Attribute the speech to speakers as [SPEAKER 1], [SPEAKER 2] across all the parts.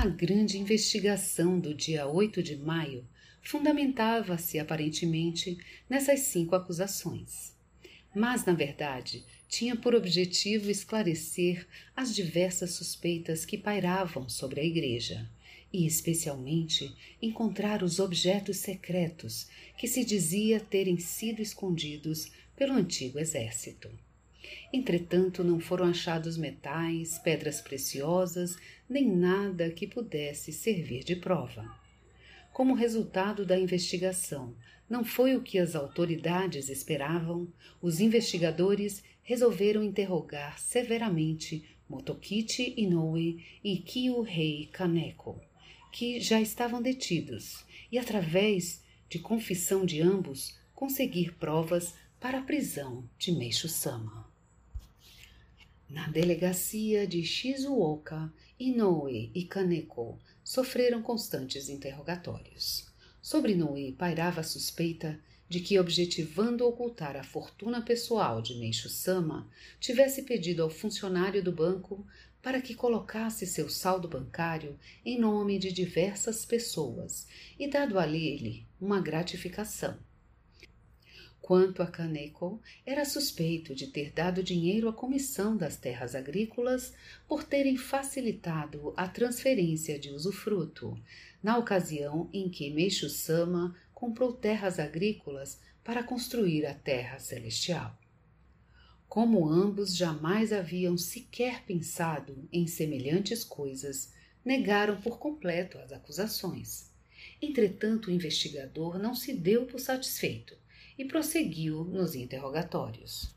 [SPEAKER 1] a grande investigação do dia 8 de maio fundamentava-se aparentemente nessas cinco acusações. Mas, na verdade, tinha por objetivo esclarecer as diversas suspeitas que pairavam sobre a Igreja e, especialmente, encontrar os objetos secretos que se dizia terem sido escondidos pelo antigo exército. Entretanto, não foram achados metais, pedras preciosas, nem nada que pudesse servir de prova. Como resultado da investigação não foi o que as autoridades esperavam, os investigadores resolveram interrogar severamente Motokichi Inoue e Kyuhei Kaneko, que já estavam detidos, e através de confissão de ambos conseguir provas para a prisão de Meishu Sama. Na delegacia de Shizuoka, Inoue e Kaneko sofreram constantes interrogatórios. Sobre Inoue pairava a suspeita de que, objetivando ocultar a fortuna pessoal de Meishu Sama, tivesse pedido ao funcionário do banco para que colocasse seu saldo bancário em nome de diversas pessoas e dado a ele uma gratificação Quanto a Kaneko, era suspeito de ter dado dinheiro à Comissão das Terras Agrícolas por terem facilitado a transferência de usufruto, na ocasião em que Meixo Sama comprou terras agrícolas para construir a Terra Celestial. Como ambos jamais haviam sequer pensado em semelhantes coisas, negaram por completo as acusações. Entretanto, o investigador não se deu por satisfeito e prosseguiu nos interrogatórios.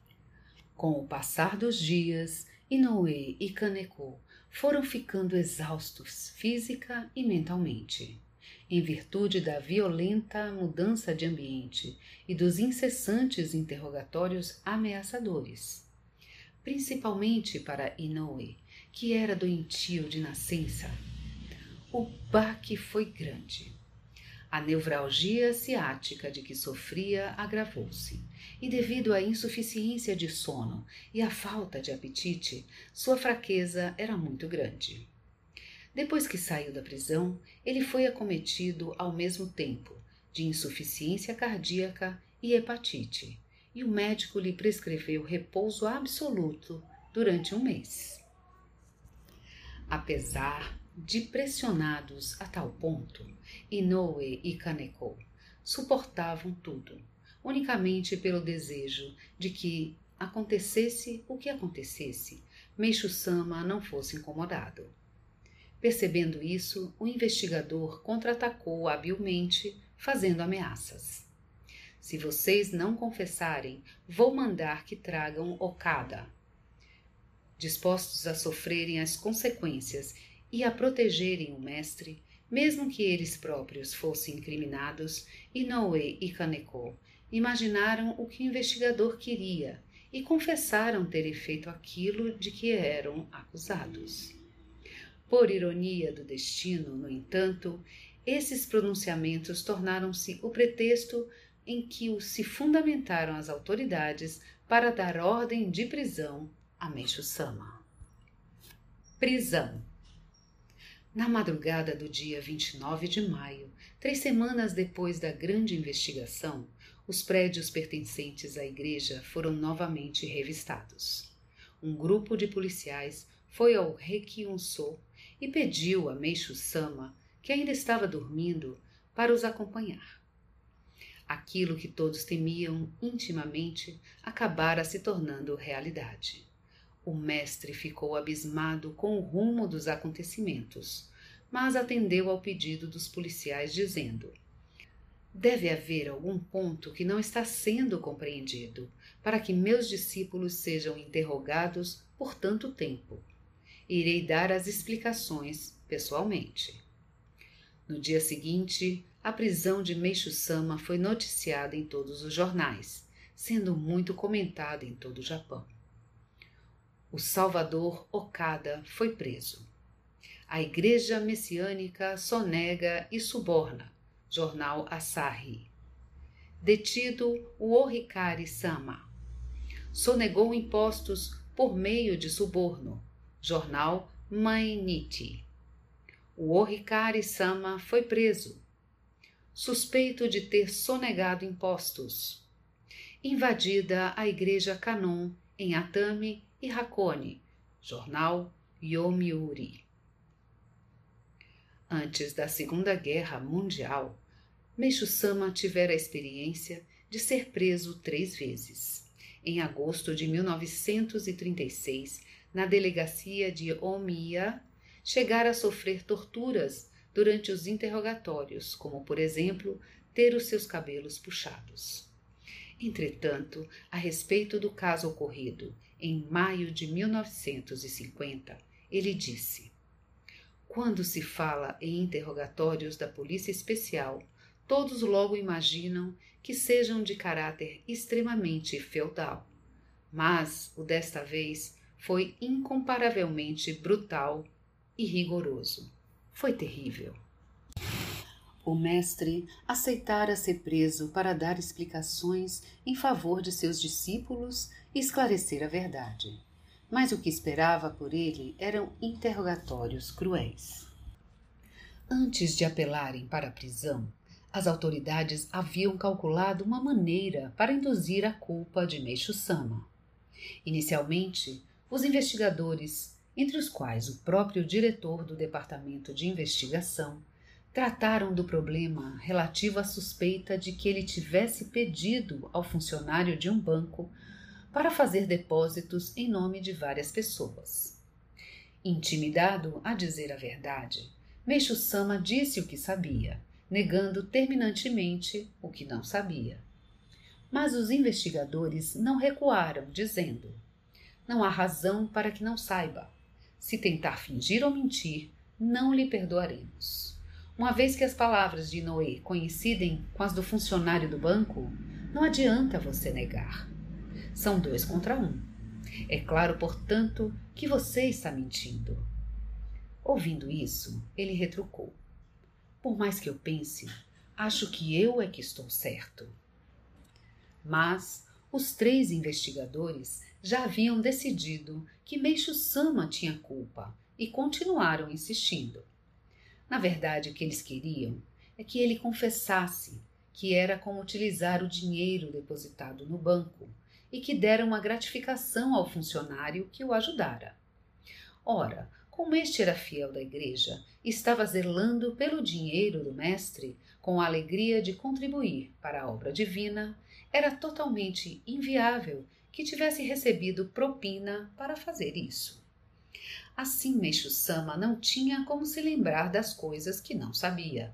[SPEAKER 1] Com o passar dos dias, Inoue e Kaneko foram ficando exaustos física e mentalmente, em virtude da violenta mudança de ambiente e dos incessantes interrogatórios ameaçadores. Principalmente para Inoue, que era doentio de nascença. O baque foi grande a nevralgia ciática de que sofria agravou-se, e devido à insuficiência de sono e à falta de apetite, sua fraqueza era muito grande. Depois que saiu da prisão, ele foi acometido ao mesmo tempo de insuficiência cardíaca e hepatite, e o médico lhe prescreveu repouso absoluto durante um mês. Apesar de pressionados a tal ponto, Inoue e Kaneko suportavam tudo, unicamente pelo desejo de que acontecesse o que acontecesse, Meishu Sama não fosse incomodado. Percebendo isso, o investigador contra-atacou habilmente, fazendo ameaças. Se vocês não confessarem, vou mandar que tragam Okada. Dispostos a sofrerem as consequências e a protegerem o mestre, mesmo que eles próprios fossem incriminados, Inoue e Kaneko imaginaram o que o investigador queria e confessaram terem feito aquilo de que eram acusados. Por ironia do destino, no entanto, esses pronunciamentos tornaram-se o pretexto em que se fundamentaram as autoridades para dar ordem de prisão a Meishu Sama. Prisão na madrugada do dia 29 de maio, três semanas depois da grande investigação, os prédios pertencentes à igreja foram novamente revistados. Um grupo de policiais foi ao Rekyunso e pediu a Meishu Sama, que ainda estava dormindo, para os acompanhar. Aquilo que todos temiam intimamente acabara se tornando realidade. O mestre ficou abismado com o rumo dos acontecimentos, mas atendeu ao pedido dos policiais, dizendo: Deve haver algum ponto que não está sendo compreendido para que meus discípulos sejam interrogados por tanto tempo. Irei dar as explicações pessoalmente. No dia seguinte, a prisão de Meishu-sama foi noticiada em todos os jornais, sendo muito comentada em todo o Japão. O Salvador Okada foi preso. A Igreja Messiânica sonega e suborna. Jornal Asahi. Detido o Ohikari Sama. Sonegou impostos por meio de suborno. Jornal Mainichi. O Ohikari Sama foi preso. Suspeito de ter sonegado impostos. Invadida a igreja Kanon em Atami e Hakone. Jornal Yomiuri. Antes da Segunda Guerra Mundial, Meishu-sama tivera a experiência de ser preso três vezes. Em agosto de 1936, na delegacia de Omiya, chegara a sofrer torturas durante os interrogatórios, como, por exemplo, ter os seus cabelos puxados. Entretanto, a respeito do caso ocorrido em maio de 1950, ele disse: Quando se fala em interrogatórios da Polícia Especial, todos logo imaginam que sejam de caráter extremamente feudal. Mas o desta vez foi incomparavelmente brutal e rigoroso. Foi terrível. O mestre aceitara ser preso para dar explicações em favor de seus discípulos e esclarecer a verdade. Mas o que esperava por ele eram interrogatórios cruéis. Antes de apelarem para a prisão, as autoridades haviam calculado uma maneira para induzir a culpa de Meixo Sama. Inicialmente, os investigadores entre os quais o próprio diretor do Departamento de Investigação, trataram do problema relativo à suspeita de que ele tivesse pedido ao funcionário de um banco para fazer depósitos em nome de várias pessoas. Intimidado a dizer a verdade, Meixo Sama disse o que sabia, negando terminantemente o que não sabia. Mas os investigadores não recuaram, dizendo: Não há razão para que não saiba. Se tentar fingir ou mentir, não lhe perdoaremos. Uma vez que as palavras de Noé coincidem com as do funcionário do banco, não adianta você negar. São dois contra um. É claro, portanto, que você está mentindo. Ouvindo isso, ele retrucou. Por mais que eu pense, acho que eu é que estou certo. Mas os três investigadores já haviam decidido que Meixo Sama tinha culpa e continuaram insistindo. Na verdade, o que eles queriam é que ele confessasse que era como utilizar o dinheiro depositado no banco e que dera uma gratificação ao funcionário que o ajudara. Ora, como este era fiel da igreja estava zelando pelo dinheiro do mestre com a alegria de contribuir para a obra divina, era totalmente inviável que tivesse recebido propina para fazer isso. Assim, Meixo Sama não tinha como se lembrar das coisas que não sabia.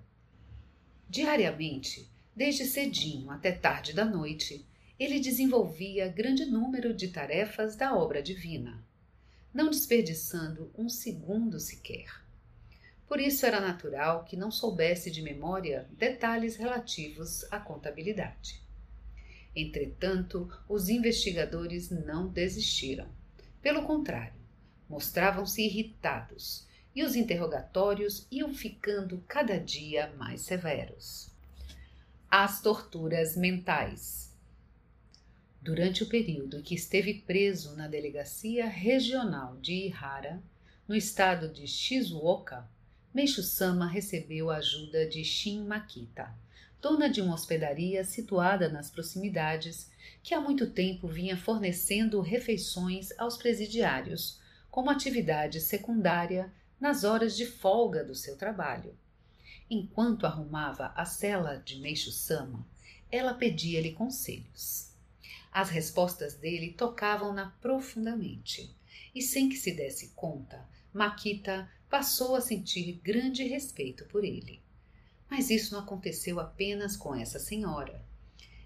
[SPEAKER 1] Diariamente, desde cedinho até tarde da noite, ele desenvolvia grande número de tarefas da obra divina, não desperdiçando um segundo sequer. Por isso era natural que não soubesse de memória detalhes relativos à contabilidade. Entretanto, os investigadores não desistiram. Pelo contrário, mostravam-se irritados e os interrogatórios iam ficando cada dia mais severos. As torturas mentais. Durante o período em que esteve preso na delegacia regional de Ihara, no estado de Shizuoka, Meishu Sama recebeu a ajuda de Shin Makita, dona de uma hospedaria situada nas proximidades, que há muito tempo vinha fornecendo refeições aos presidiários, como atividade secundária nas horas de folga do seu trabalho. Enquanto arrumava a cela de Meixo Sama, ela pedia-lhe conselhos. As respostas dele tocavam-na profundamente, e sem que se desse conta, Maquita passou a sentir grande respeito por ele. Mas isso não aconteceu apenas com essa senhora.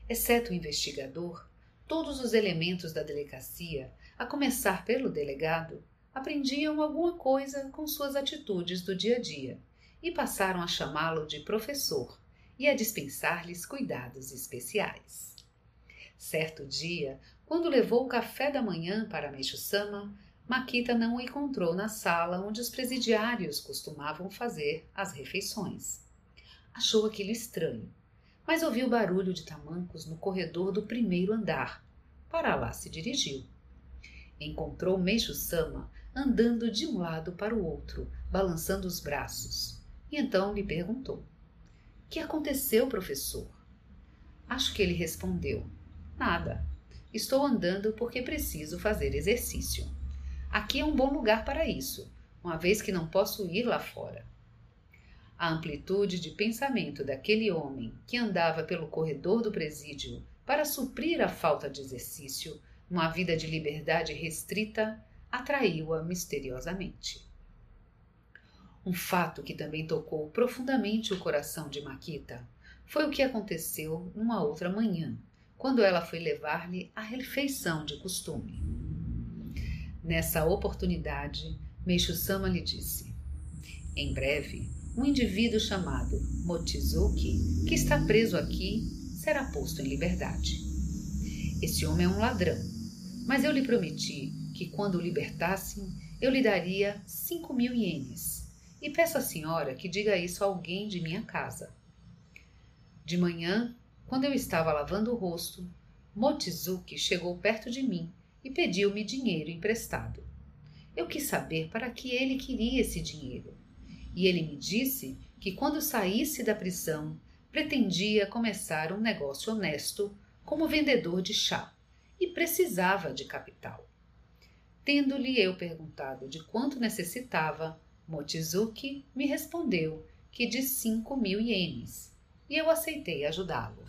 [SPEAKER 1] Exceto o investigador, todos os elementos da delegacia, a começar pelo delegado, aprendiam alguma coisa com suas atitudes do dia a dia e passaram a chamá-lo de professor e a dispensar-lhes cuidados especiais. Certo dia, quando levou o café da manhã para Meixo-sama, Makita não o encontrou na sala onde os presidiários costumavam fazer as refeições. Achou aquilo estranho, mas ouviu barulho de tamancos no corredor do primeiro andar. Para lá se dirigiu. Encontrou Meixo-sama andando de um lado para o outro, balançando os braços, e então lhe perguntou: Que aconteceu, professor? Acho que ele respondeu: Nada. Estou andando porque preciso fazer exercício. Aqui é um bom lugar para isso, uma vez que não posso ir lá fora. A amplitude de pensamento daquele homem que andava pelo corredor do presídio para suprir a falta de exercício, uma vida de liberdade restrita, atraiu-a misteriosamente. Um fato que também tocou profundamente o coração de Maquita foi o que aconteceu numa outra manhã, quando ela foi levar-lhe a refeição de costume. Nessa oportunidade, Meixo Sama lhe disse: Em breve, um indivíduo chamado Mochizuki, que está preso aqui, será posto em liberdade. Esse homem é um ladrão, mas eu lhe prometi que quando o libertassem, eu lhe daria cinco mil ienes. E peço à senhora que diga isso a alguém de minha casa. De manhã, quando eu estava lavando o rosto, Mochizuki chegou perto de mim e pediu-me dinheiro emprestado. Eu quis saber para que ele queria esse dinheiro. E ele me disse que quando saísse da prisão, pretendia começar um negócio honesto como vendedor de chá e precisava de capital. Tendo-lhe eu perguntado de quanto necessitava, Mochizuki me respondeu que de cinco mil ienes, e eu aceitei ajudá-lo.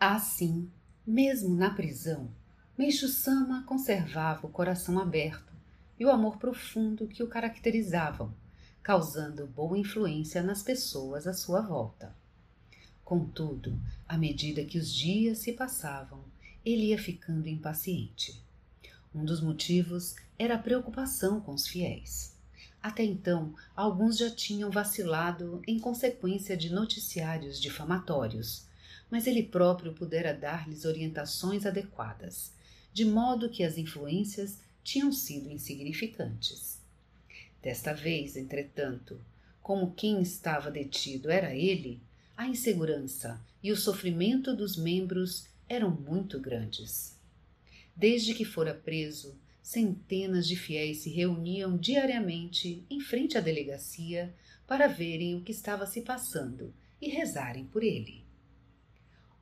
[SPEAKER 1] Assim, mesmo na prisão, Meixo-sama conservava o coração aberto e o amor profundo que o caracterizavam, causando boa influência nas pessoas à sua volta. Contudo, à medida que os dias se passavam, ele ia ficando impaciente. Um dos motivos era a preocupação com os fiéis. Até então, alguns já tinham vacilado em consequência de noticiários difamatórios, mas ele próprio pudera dar-lhes orientações adequadas, de modo que as influências tinham sido insignificantes. Desta vez, entretanto, como quem estava detido era ele, a insegurança e o sofrimento dos membros eram muito grandes. Desde que fora preso, centenas de fiéis se reuniam diariamente em frente à delegacia para verem o que estava se passando e rezarem por ele.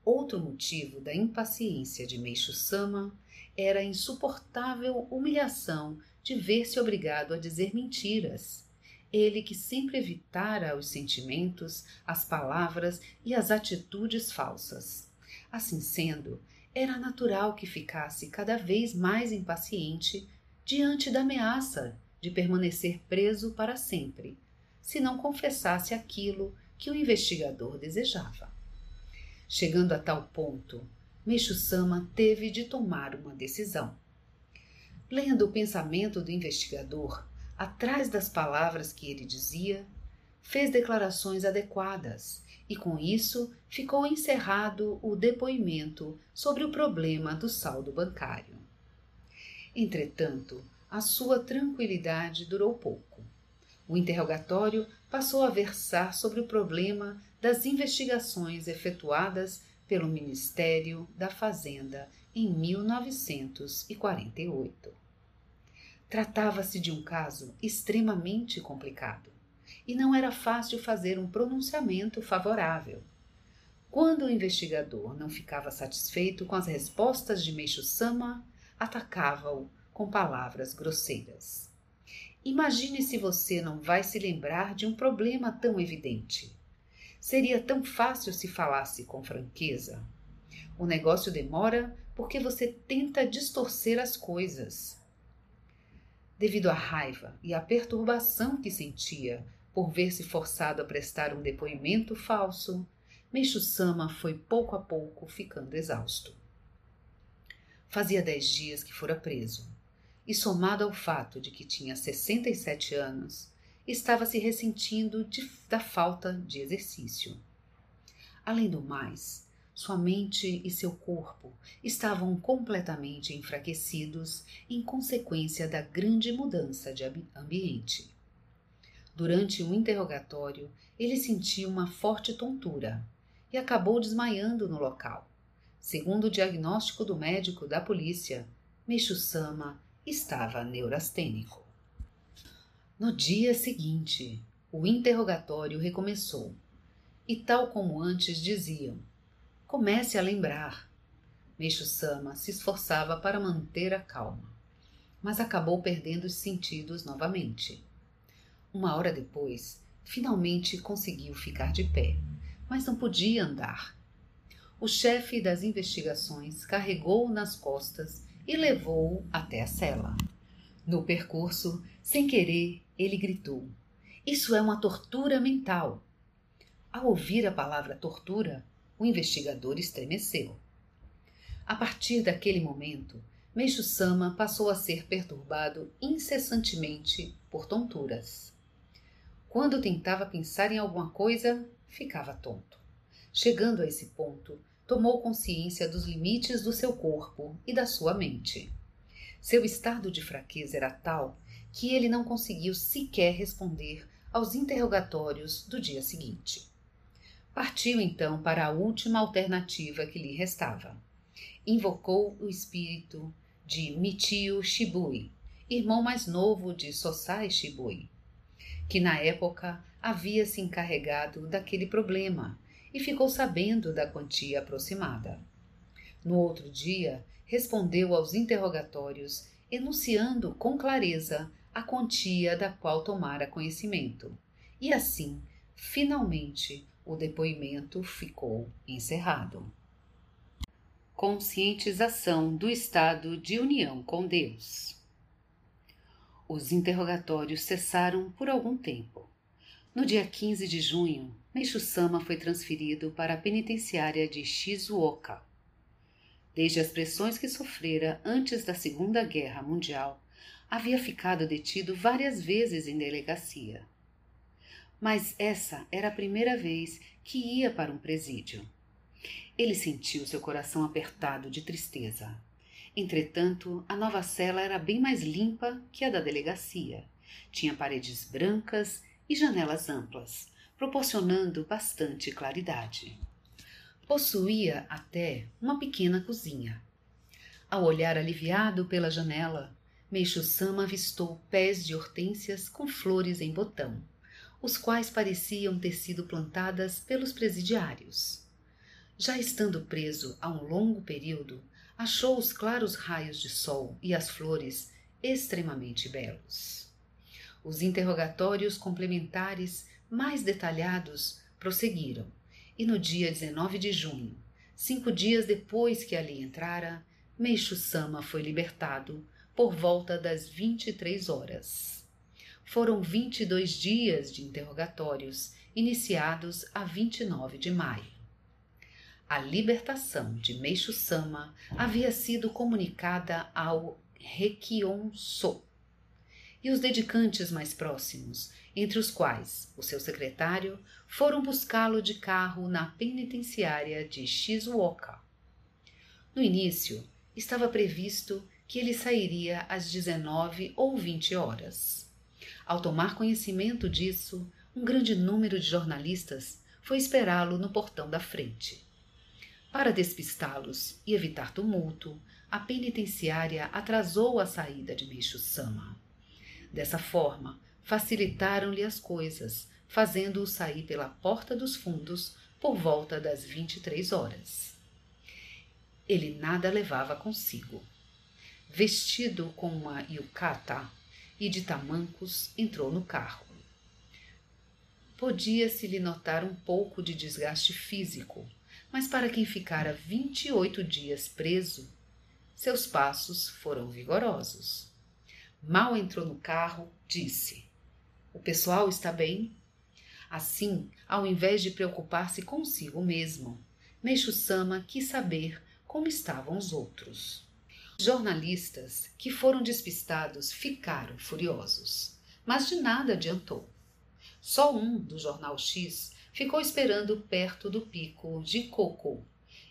[SPEAKER 1] Outro motivo da impaciência de Meixo Sama era a insuportável humilhação de ver-se obrigado a dizer mentiras. Ele que sempre evitara os sentimentos, as palavras e as atitudes falsas. Assim sendo, era natural que ficasse cada vez mais impaciente diante da ameaça de permanecer preso para sempre, se não confessasse aquilo que o investigador desejava. Chegando a tal ponto, Meixo Sama teve de tomar uma decisão. Lendo o pensamento do investigador, atrás das palavras que ele dizia, fez declarações adequadas e com isso ficou encerrado o depoimento sobre o problema do saldo bancário. Entretanto, a sua tranquilidade durou pouco. O interrogatório passou a versar sobre o problema das investigações efetuadas pelo Ministério da Fazenda em 1948. Tratava-se de um caso extremamente complicado e não era fácil fazer um pronunciamento favorável. Quando o investigador não ficava satisfeito com as respostas de Meixo Sama, atacava-o com palavras grosseiras. Imagine se você não vai se lembrar de um problema tão evidente. Seria tão fácil se falasse com franqueza. O negócio demora porque você tenta distorcer as coisas. Devido à raiva e à perturbação que sentia por ver-se forçado a prestar um depoimento falso, Meixo Sama foi pouco a pouco ficando exausto. Fazia dez dias que fora preso. e somado ao fato de que tinha 67 anos, estava se ressentindo de, da falta de exercício. Além do mais, sua mente e seu corpo estavam completamente enfraquecidos em consequência da grande mudança de ambiente. Durante um interrogatório, ele sentiu uma forte tontura e acabou desmaiando no local. Segundo o diagnóstico do médico da polícia, Meixo Sama estava neurastênico. No dia seguinte, o interrogatório recomeçou. E tal como antes diziam, comece a lembrar. Meixo Sama se esforçava para manter a calma, mas acabou perdendo os sentidos novamente. Uma hora depois, finalmente conseguiu ficar de pé, mas não podia andar. O chefe das investigações carregou-o nas costas e levou-o até a cela. No percurso, sem querer, ele gritou: Isso é uma tortura mental. Ao ouvir a palavra tortura, o investigador estremeceu. A partir daquele momento, Meixo Sama passou a ser perturbado incessantemente por tonturas. Quando tentava pensar em alguma coisa, ficava tonto. Chegando a esse ponto, tomou consciência dos limites do seu corpo e da sua mente. Seu estado de fraqueza era tal que ele não conseguiu sequer responder aos interrogatórios do dia seguinte. Partiu então para a última alternativa que lhe restava. Invocou o espírito de Michio Shibui, irmão mais novo de Sosai Shibui, que na época havia se encarregado daquele problema e ficou sabendo da quantia aproximada. No outro dia, respondeu aos interrogatórios, enunciando com clareza a quantia da qual tomara conhecimento. E assim, finalmente, o depoimento ficou encerrado. Conscientização do estado de união com Deus. Os interrogatórios cessaram por algum tempo. No dia 15 de junho, Meishu Sama foi transferido para a penitenciária de Shizuoka. Desde as pressões que sofrera antes da Segunda Guerra Mundial, havia ficado detido várias vezes em delegacia. Mas essa era a primeira vez que ia para um presídio. Ele sentiu seu coração apertado de tristeza. Entretanto, a nova cela era bem mais limpa que a da delegacia. Tinha paredes brancas e janelas amplas, proporcionando bastante claridade. Possuía até uma pequena cozinha. Ao olhar aliviado pela janela, Meixo Sama avistou pés de hortênsias com flores em botão, os quais pareciam ter sido plantadas pelos presidiários. Já estando preso há um longo período, achou os claros raios de sol e as flores extremamente belos. Os interrogatórios complementares mais detalhados prosseguiram, e no dia 19 de junho, cinco dias depois que ali entrara, Meixo Sama foi libertado por volta das 23 horas. Foram 22 dias de interrogatórios, iniciados a 29 de maio. A libertação de Meixo Sama havia sido comunicada ao Rekion-so e os dedicantes mais próximos, entre os quais o seu secretário, foram buscá-lo de carro na penitenciária de Shizuoka. No início, estava previsto que ele sairia às 19 ou 20 horas. Ao tomar conhecimento disso, um grande número de jornalistas foi esperá-lo no portão da frente. Para despistá-los e evitar tumulto, a penitenciária atrasou a saída de Bicho Sama. Dessa forma, facilitaram-lhe as coisas, fazendo-o sair pela porta dos fundos por volta das 23 horas. Ele nada levava consigo. Vestido com uma yukata e de tamancos, entrou no carro. Podia-se-lhe notar um pouco de desgaste físico, mas para quem ficara 28 dias preso, seus passos foram vigorosos. Mal entrou no carro, disse: O pessoal está bem? Assim, ao invés de preocupar-se consigo mesmo, Meixo Sama quis saber como estavam os outros. jornalistas que foram despistados ficaram furiosos, mas de nada adiantou. Só um do jornal X ficou esperando perto do pico de Coco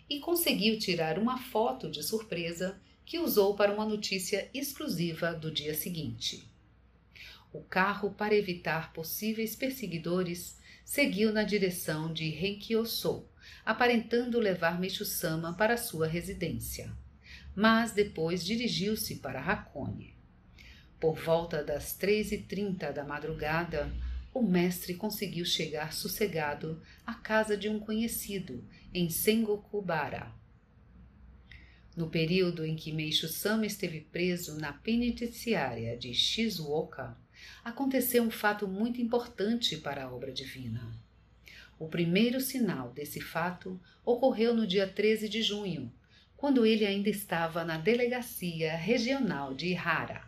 [SPEAKER 1] e conseguiu tirar uma foto de surpresa que usou para uma notícia exclusiva do dia seguinte. O carro, para evitar possíveis perseguidores, seguiu na direção de Renkyoso, aparentando levar Meishu-sama para sua residência. Mas depois dirigiu-se para Hakone. Por volta das três e trinta da madrugada, o mestre conseguiu chegar sossegado à casa de um conhecido em Sengokubara. No período em que Meishu-sama esteve preso na penitenciária de Shizuoka, aconteceu um fato muito importante para a obra divina. O primeiro sinal desse fato ocorreu no dia 13 de junho, quando ele ainda estava na delegacia regional de Ihara.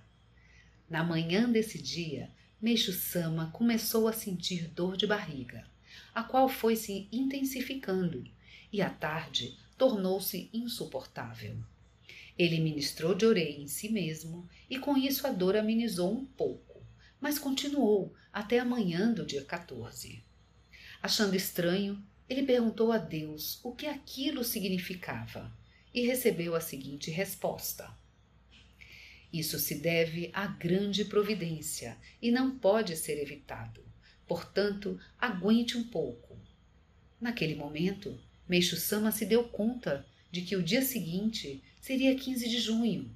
[SPEAKER 1] Na manhã desse dia, Meixo-sama começou a sentir dor de barriga, a qual foi se intensificando, e à tarde tornou-se insuportável. Ele ministrou de orei em si mesmo e com isso a dor amenizou um pouco mas continuou até a manhã do dia 14. Achando estranho, ele perguntou a Deus o que aquilo significava e recebeu a seguinte resposta: Isso se deve à grande providência e não pode ser evitado. Portanto, aguente um pouco. Naquele momento, Meixo Sama se deu conta de que o dia seguinte seria 15 de junho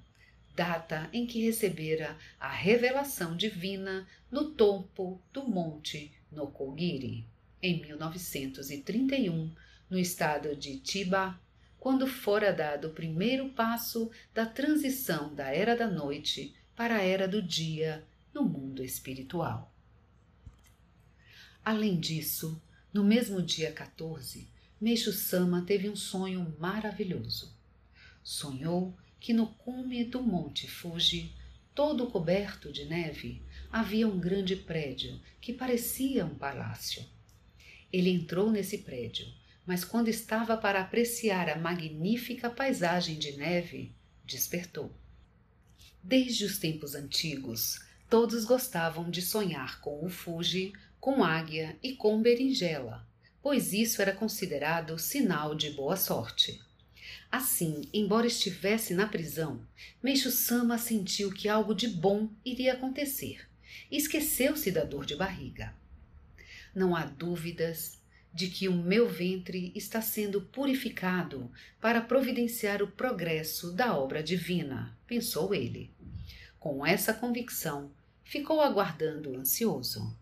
[SPEAKER 1] data em que recebera a revelação divina no topo do Monte Nokogiri, em 1931, no estado de Chiba, quando fora dado o primeiro passo da transição da era da noite para a era do dia no mundo espiritual. Além disso, no mesmo dia 14, Meixo Sama teve um sonho maravilhoso. Sonhou que no cume do Monte Fuji, todo coberto de neve, havia um grande prédio que parecia um palácio. Ele entrou nesse prédio, mas quando estava para apreciar a magnífica paisagem de neve, despertou. Desde os tempos antigos, todos gostavam de sonhar com o Fuji, com águia e com berinjela, pois isso era considerado sinal de boa sorte. Assim, embora estivesse na prisão, Meixo Sama sentiu que algo de bom iria acontecer e esqueceu-se da dor de barriga. Não há dúvidas de que o meu ventre está sendo purificado para providenciar o progresso da obra divina, pensou ele. Com essa convicção, ficou aguardando ansioso.